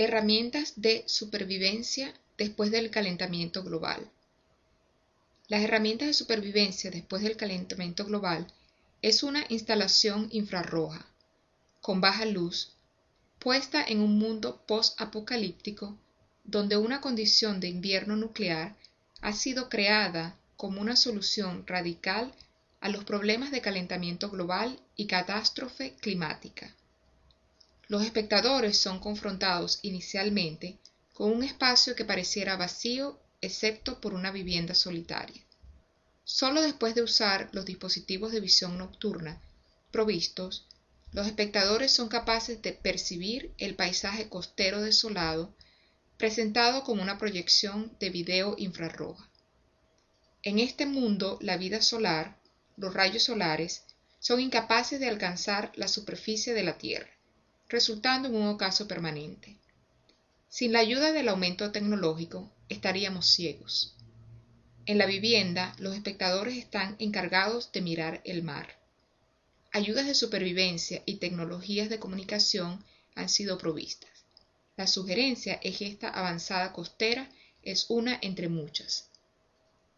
Herramientas de supervivencia después del calentamiento global. Las herramientas de supervivencia después del calentamiento global es una instalación infrarroja, con baja luz, puesta en un mundo post-apocalíptico donde una condición de invierno nuclear ha sido creada como una solución radical a los problemas de calentamiento global y catástrofe climática. Los espectadores son confrontados inicialmente con un espacio que pareciera vacío excepto por una vivienda solitaria. Solo después de usar los dispositivos de visión nocturna provistos, los espectadores son capaces de percibir el paisaje costero desolado presentado con una proyección de video infrarroja. En este mundo, la vida solar, los rayos solares, son incapaces de alcanzar la superficie de la Tierra resultando en un ocaso permanente. Sin la ayuda del aumento tecnológico, estaríamos ciegos. En la vivienda, los espectadores están encargados de mirar el mar. Ayudas de supervivencia y tecnologías de comunicación han sido provistas. La sugerencia es que esta avanzada costera es una entre muchas.